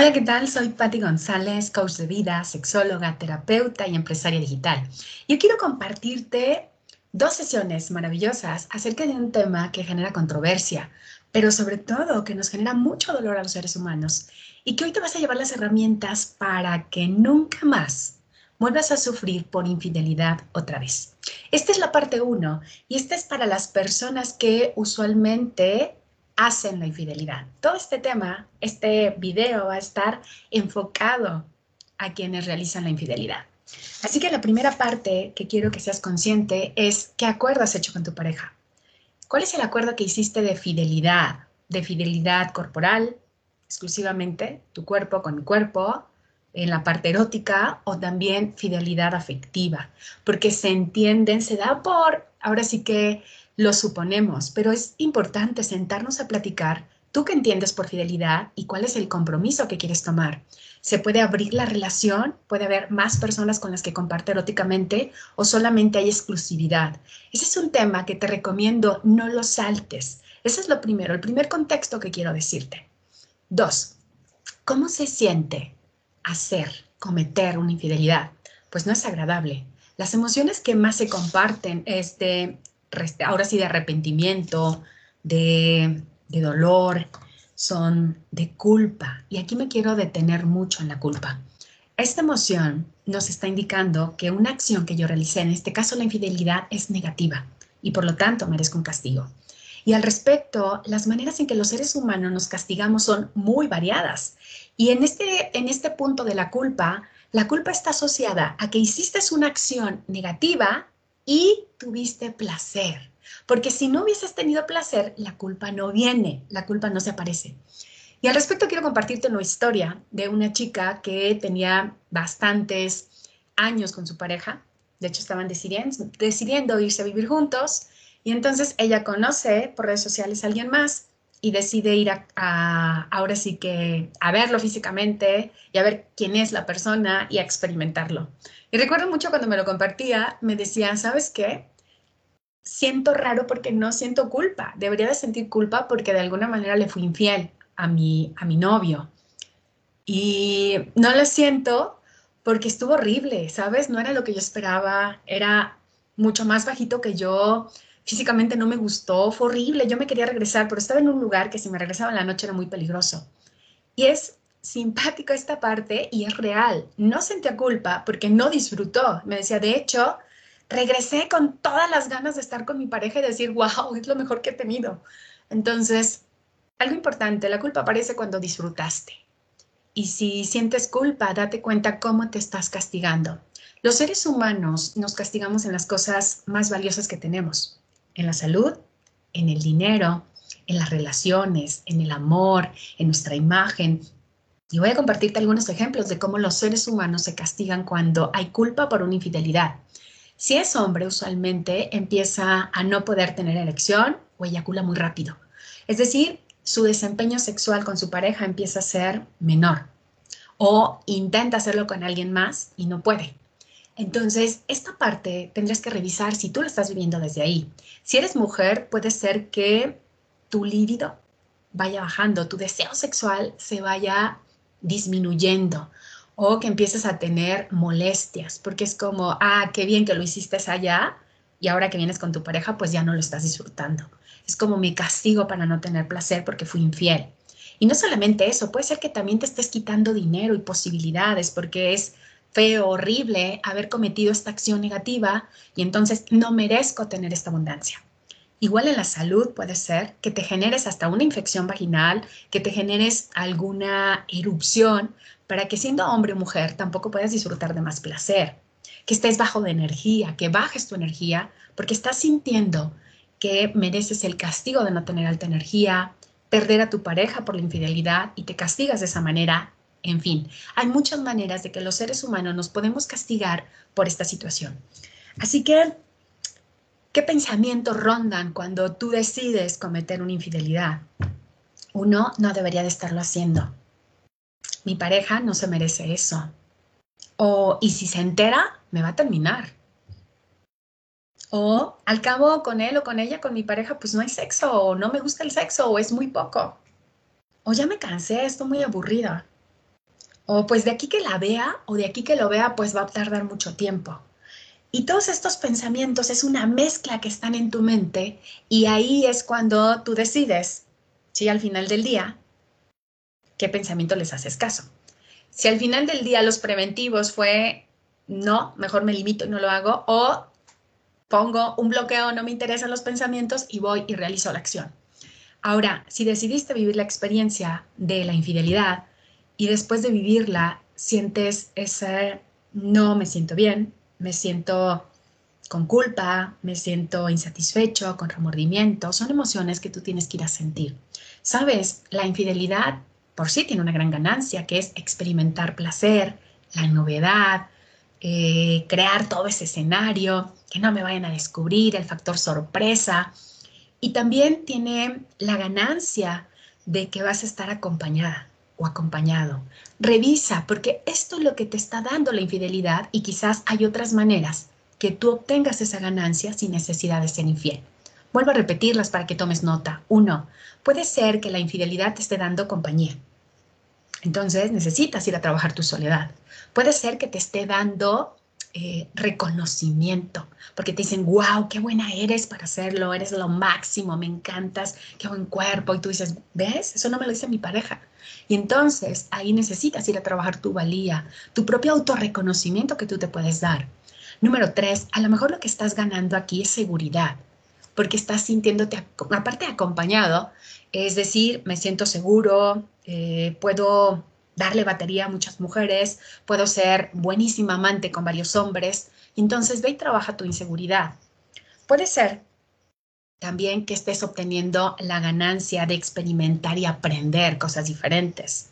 Hola, ¿qué tal? Soy Patti González, coach de vida, sexóloga, terapeuta y empresaria digital. Yo quiero compartirte dos sesiones maravillosas acerca de un tema que genera controversia, pero sobre todo que nos genera mucho dolor a los seres humanos y que hoy te vas a llevar las herramientas para que nunca más vuelvas a sufrir por infidelidad otra vez. Esta es la parte uno y esta es para las personas que usualmente hacen la infidelidad. Todo este tema, este video va a estar enfocado a quienes realizan la infidelidad. Así que la primera parte que quiero que seas consciente es qué acuerdo has hecho con tu pareja. ¿Cuál es el acuerdo que hiciste de fidelidad? De fidelidad corporal, exclusivamente tu cuerpo con mi cuerpo, en la parte erótica o también fidelidad afectiva, porque se entienden, se da por, ahora sí que lo suponemos, pero es importante sentarnos a platicar tú qué entiendes por fidelidad y cuál es el compromiso que quieres tomar. Se puede abrir la relación, puede haber más personas con las que comparte eróticamente o solamente hay exclusividad. Ese es un tema que te recomiendo no lo saltes. Ese es lo primero, el primer contexto que quiero decirte. Dos, ¿cómo se siente hacer, cometer una infidelidad? Pues no es agradable. Las emociones que más se comparten es de ahora sí de arrepentimiento, de, de dolor, son de culpa. Y aquí me quiero detener mucho en la culpa. Esta emoción nos está indicando que una acción que yo realicé, en este caso la infidelidad, es negativa y por lo tanto merezco un castigo. Y al respecto, las maneras en que los seres humanos nos castigamos son muy variadas. Y en este, en este punto de la culpa, la culpa está asociada a que hiciste una acción negativa y tuviste placer. Porque si no hubieses tenido placer, la culpa no viene, la culpa no se aparece. Y al respecto quiero compartirte una historia de una chica que tenía bastantes años con su pareja. De hecho, estaban decidiendo, irse a vivir juntos. Y entonces ella conoce por redes sociales a alguien más y decide ir a, ahora sí que a verlo físicamente y a ver quién es la persona y a experimentarlo. Y recuerdo mucho cuando me lo compartía, me decía, ¿sabes qué? Siento raro porque no siento culpa. Debería de sentir culpa porque de alguna manera le fui infiel a mi, a mi novio. Y no lo siento porque estuvo horrible, ¿sabes? No era lo que yo esperaba, era mucho más bajito que yo, físicamente no me gustó, fue horrible, yo me quería regresar, pero estaba en un lugar que si me regresaba en la noche era muy peligroso. Y es simpático esta parte y es real. No sentía culpa porque no disfrutó. Me decía, de hecho, regresé con todas las ganas de estar con mi pareja y decir, wow, es lo mejor que he tenido. Entonces, algo importante, la culpa aparece cuando disfrutaste. Y si sientes culpa, date cuenta cómo te estás castigando. Los seres humanos nos castigamos en las cosas más valiosas que tenemos, en la salud, en el dinero, en las relaciones, en el amor, en nuestra imagen, y voy a compartirte algunos ejemplos de cómo los seres humanos se castigan cuando hay culpa por una infidelidad. Si es hombre, usualmente empieza a no poder tener erección o eyacula muy rápido. Es decir, su desempeño sexual con su pareja empieza a ser menor o intenta hacerlo con alguien más y no puede. Entonces, esta parte tendrás que revisar si tú lo estás viviendo desde ahí. Si eres mujer, puede ser que tu líbido vaya bajando, tu deseo sexual se vaya disminuyendo o que empieces a tener molestias, porque es como, ah, qué bien que lo hiciste allá y ahora que vienes con tu pareja, pues ya no lo estás disfrutando. Es como mi castigo para no tener placer porque fui infiel. Y no solamente eso, puede ser que también te estés quitando dinero y posibilidades porque es feo, horrible haber cometido esta acción negativa y entonces no merezco tener esta abundancia. Igual en la salud puede ser que te generes hasta una infección vaginal, que te generes alguna erupción, para que siendo hombre o mujer tampoco puedas disfrutar de más placer, que estés bajo de energía, que bajes tu energía, porque estás sintiendo que mereces el castigo de no tener alta energía, perder a tu pareja por la infidelidad y te castigas de esa manera. En fin, hay muchas maneras de que los seres humanos nos podemos castigar por esta situación. Así que ¿Qué pensamientos rondan cuando tú decides cometer una infidelidad? Uno, no debería de estarlo haciendo. Mi pareja no se merece eso. O, y si se entera, me va a terminar. O, al cabo, con él o con ella, con mi pareja, pues no hay sexo, o no me gusta el sexo, o es muy poco. O ya me cansé, estoy muy aburrida. O pues de aquí que la vea o de aquí que lo vea, pues va a tardar mucho tiempo. Y todos estos pensamientos es una mezcla que están en tu mente y ahí es cuando tú decides, si al final del día, qué pensamiento les haces caso. Si al final del día los preventivos fue, no, mejor me limito y no lo hago, o pongo un bloqueo, no me interesan los pensamientos y voy y realizo la acción. Ahora, si decidiste vivir la experiencia de la infidelidad y después de vivirla sientes ese no me siento bien, me siento con culpa, me siento insatisfecho, con remordimiento, son emociones que tú tienes que ir a sentir. Sabes, la infidelidad por sí tiene una gran ganancia, que es experimentar placer, la novedad, eh, crear todo ese escenario, que no me vayan a descubrir, el factor sorpresa, y también tiene la ganancia de que vas a estar acompañada o acompañado. Revisa, porque esto es lo que te está dando la infidelidad y quizás hay otras maneras que tú obtengas esa ganancia sin necesidad de ser infiel. Vuelvo a repetirlas para que tomes nota. Uno, puede ser que la infidelidad te esté dando compañía. Entonces necesitas ir a trabajar tu soledad. Puede ser que te esté dando eh, reconocimiento, porque te dicen, wow, qué buena eres para hacerlo, eres lo máximo, me encantas, qué buen cuerpo, y tú dices, ¿ves? Eso no me lo dice mi pareja. Y entonces ahí necesitas ir a trabajar tu valía, tu propio autorreconocimiento que tú te puedes dar. Número tres, a lo mejor lo que estás ganando aquí es seguridad, porque estás sintiéndote, aparte acompañado, es decir, me siento seguro, eh, puedo darle batería a muchas mujeres, puedo ser buenísima amante con varios hombres. Entonces ve y trabaja tu inseguridad. Puede ser también que estés obteniendo la ganancia de experimentar y aprender cosas diferentes.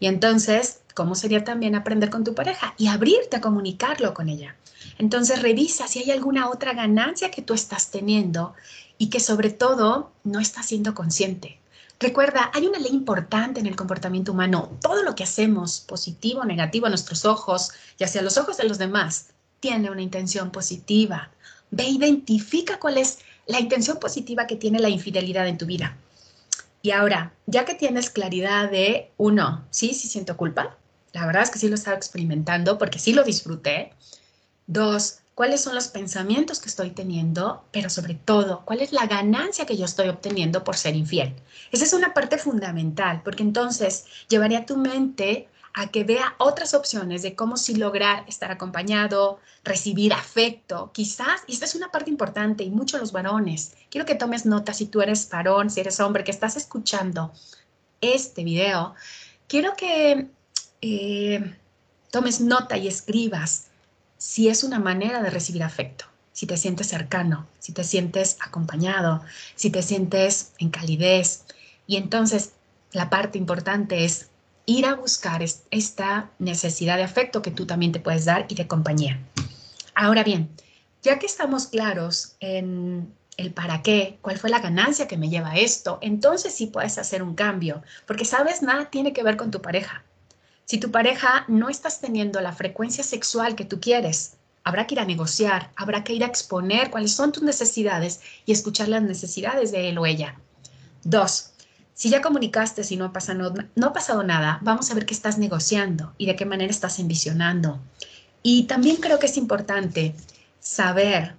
Y entonces, ¿cómo sería también aprender con tu pareja y abrirte a comunicarlo con ella? Entonces, revisa si hay alguna otra ganancia que tú estás teniendo y que sobre todo no estás siendo consciente. Recuerda, hay una ley importante en el comportamiento humano. Todo lo que hacemos, positivo o negativo a nuestros ojos y hacia los ojos de los demás, tiene una intención positiva. Ve, identifica cuál es la intención positiva que tiene la infidelidad en tu vida. Y ahora, ya que tienes claridad de, uno, sí, sí siento culpa. La verdad es que sí lo estaba experimentando porque sí lo disfruté. Dos, cuáles son los pensamientos que estoy teniendo, pero sobre todo, cuál es la ganancia que yo estoy obteniendo por ser infiel. Esa es una parte fundamental, porque entonces llevaría tu mente a que vea otras opciones de cómo sí lograr estar acompañado, recibir afecto, quizás, y esta es una parte importante, y mucho los varones, quiero que tomes nota si tú eres varón, si eres hombre, que estás escuchando este video, quiero que eh, tomes nota y escribas si es una manera de recibir afecto, si te sientes cercano, si te sientes acompañado, si te sientes en calidez. Y entonces la parte importante es ir a buscar esta necesidad de afecto que tú también te puedes dar y de compañía. Ahora bien, ya que estamos claros en el para qué, cuál fue la ganancia que me lleva a esto, entonces sí puedes hacer un cambio, porque sabes, nada tiene que ver con tu pareja. Si tu pareja no estás teniendo la frecuencia sexual que tú quieres, habrá que ir a negociar, habrá que ir a exponer cuáles son tus necesidades y escuchar las necesidades de él o ella. Dos, si ya comunicaste, si no ha, pasado, no ha pasado nada, vamos a ver qué estás negociando y de qué manera estás envisionando. Y también creo que es importante saber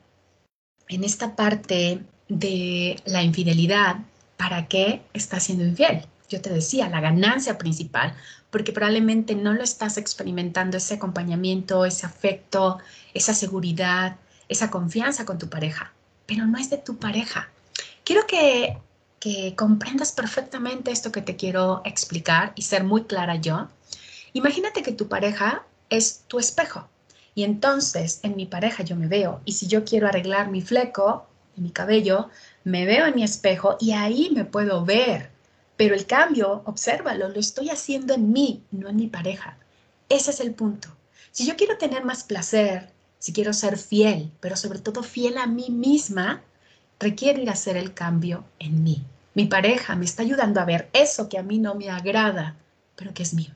en esta parte de la infidelidad para qué estás siendo infiel. Yo te decía, la ganancia principal porque probablemente no lo estás experimentando ese acompañamiento, ese afecto, esa seguridad, esa confianza con tu pareja, pero no es de tu pareja. Quiero que, que comprendas perfectamente esto que te quiero explicar y ser muy clara yo. Imagínate que tu pareja es tu espejo y entonces en mi pareja yo me veo y si yo quiero arreglar mi fleco, mi cabello, me veo en mi espejo y ahí me puedo ver pero el cambio, obsérvalo, lo estoy haciendo en mí, no en mi pareja. Ese es el punto. Si yo quiero tener más placer, si quiero ser fiel, pero sobre todo fiel a mí misma, requiere ir a hacer el cambio en mí. Mi pareja me está ayudando a ver eso que a mí no me agrada, pero que es mío.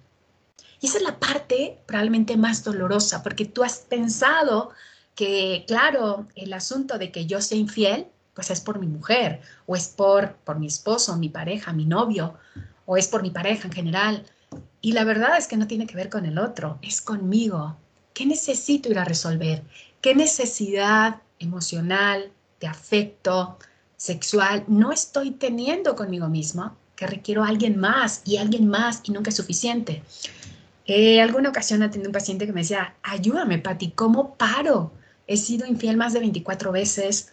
Y esa es la parte probablemente más dolorosa, porque tú has pensado que, claro, el asunto de que yo sea infiel pues es por mi mujer, o es por, por mi esposo, mi pareja, mi novio, o es por mi pareja en general. Y la verdad es que no tiene que ver con el otro, es conmigo. ¿Qué necesito ir a resolver? ¿Qué necesidad emocional, de afecto, sexual no estoy teniendo conmigo mismo? Que requiero a alguien más y alguien más y nunca es suficiente. Eh, alguna ocasión atendí a un paciente que me decía, ayúdame, Pati, ¿cómo paro? He sido infiel más de 24 veces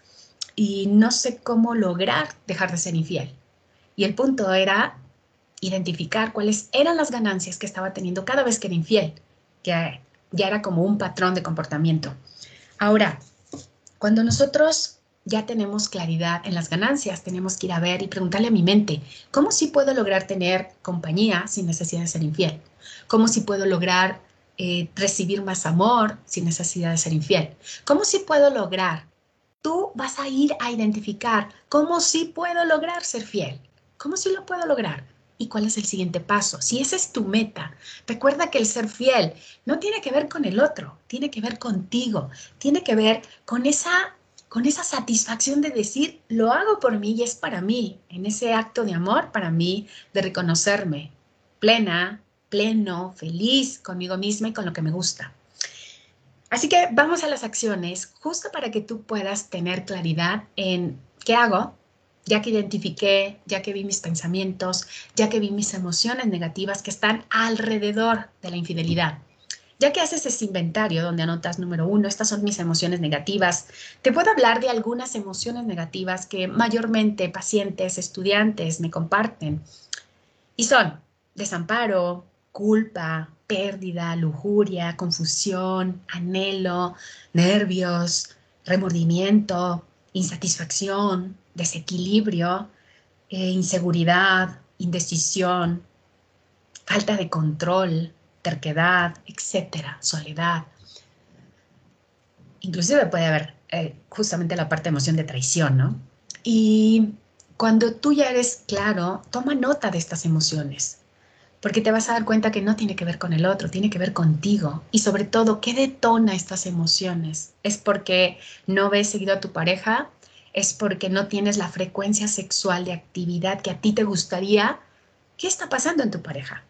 y no sé cómo lograr dejar de ser infiel. Y el punto era identificar cuáles eran las ganancias que estaba teniendo cada vez que era infiel, que ya era como un patrón de comportamiento. Ahora, cuando nosotros ya tenemos claridad en las ganancias, tenemos que ir a ver y preguntarle a mi mente, ¿cómo sí puedo lograr tener compañía sin necesidad de ser infiel? ¿Cómo sí puedo lograr eh, recibir más amor sin necesidad de ser infiel? ¿Cómo sí puedo lograr? Tú vas a ir a identificar cómo sí puedo lograr ser fiel. ¿Cómo sí lo puedo lograr? ¿Y cuál es el siguiente paso? Si esa es tu meta, recuerda que el ser fiel no tiene que ver con el otro, tiene que ver contigo, tiene que ver con esa, con esa satisfacción de decir, lo hago por mí y es para mí, en ese acto de amor para mí, de reconocerme plena, pleno, feliz conmigo misma y con lo que me gusta. Así que vamos a las acciones, justo para que tú puedas tener claridad en qué hago, ya que identifiqué, ya que vi mis pensamientos, ya que vi mis emociones negativas que están alrededor de la infidelidad. Ya que haces ese inventario donde anotas número uno, estas son mis emociones negativas, te puedo hablar de algunas emociones negativas que mayormente pacientes, estudiantes me comparten. Y son desamparo, culpa, pérdida, lujuria, confusión, anhelo, nervios, remordimiento, insatisfacción, desequilibrio, eh, inseguridad, indecisión, falta de control, terquedad, etcétera, soledad. Inclusive puede haber eh, justamente la parte de emoción de traición, ¿no? Y cuando tú ya eres claro, toma nota de estas emociones, porque te vas a dar cuenta que no tiene que ver con el otro, tiene que ver contigo. Y sobre todo, ¿qué detona estas emociones? ¿Es porque no ves seguido a tu pareja? es porque no tienes la frecuencia sexual de actividad que a ti te gustaría, ¿qué está pasando en tu pareja?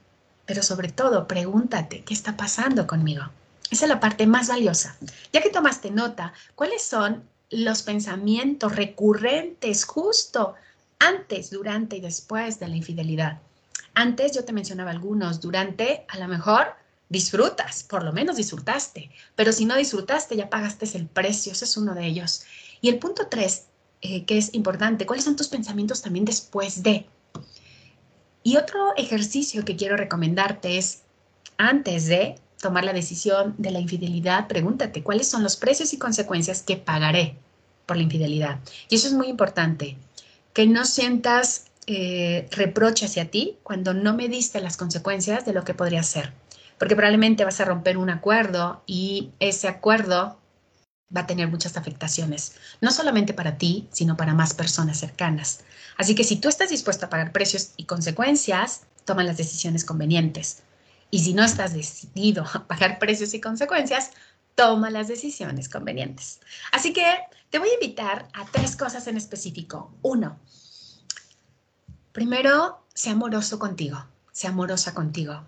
Pero sobre todo, pregúntate, ¿qué está pasando conmigo? Esa es la parte más valiosa. Ya que tomaste nota, ¿cuáles son los pensamientos recurrentes justo antes, durante y después de la infidelidad? Antes yo te mencionaba algunos, durante a lo mejor disfrutas, por lo menos disfrutaste, pero si no disfrutaste ya pagaste el precio, ese es uno de ellos. Y el punto tres eh, que es importante, cuáles son tus pensamientos también después de. Y otro ejercicio que quiero recomendarte es, antes de tomar la decisión de la infidelidad, pregúntate cuáles son los precios y consecuencias que pagaré por la infidelidad. Y eso es muy importante, que no sientas eh, reproche hacia ti cuando no me diste las consecuencias de lo que podría ser. Porque probablemente vas a romper un acuerdo y ese acuerdo va a tener muchas afectaciones, no solamente para ti, sino para más personas cercanas. Así que si tú estás dispuesto a pagar precios y consecuencias, toma las decisiones convenientes. Y si no estás decidido a pagar precios y consecuencias, toma las decisiones convenientes. Así que te voy a invitar a tres cosas en específico. Uno, primero, sea amoroso contigo, sea amorosa contigo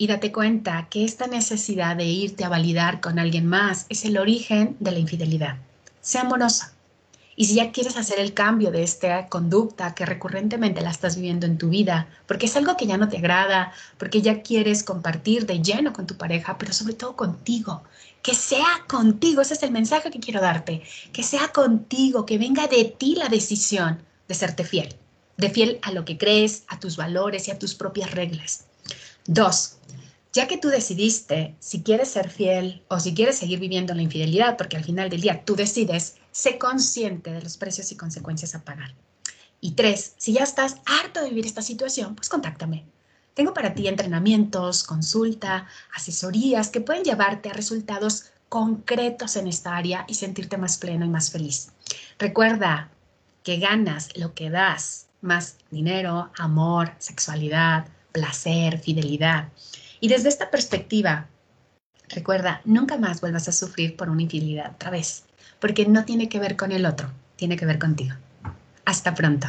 y date cuenta que esta necesidad de irte a validar con alguien más es el origen de la infidelidad. Sea amorosa. Y si ya quieres hacer el cambio de esta conducta que recurrentemente la estás viviendo en tu vida, porque es algo que ya no te agrada, porque ya quieres compartir de lleno con tu pareja, pero sobre todo contigo, que sea contigo, ese es el mensaje que quiero darte, que sea contigo, que venga de ti la decisión de serte fiel, de fiel a lo que crees, a tus valores y a tus propias reglas. Dos, ya que tú decidiste si quieres ser fiel o si quieres seguir viviendo la infidelidad, porque al final del día tú decides, sé consciente de los precios y consecuencias a pagar. Y tres, si ya estás harto de vivir esta situación, pues contáctame. Tengo para ti entrenamientos, consulta, asesorías que pueden llevarte a resultados concretos en esta área y sentirte más pleno y más feliz. Recuerda que ganas lo que das, más dinero, amor, sexualidad, placer, fidelidad. Y desde esta perspectiva, recuerda, nunca más vuelvas a sufrir por una infidelidad otra vez, porque no tiene que ver con el otro, tiene que ver contigo. Hasta pronto.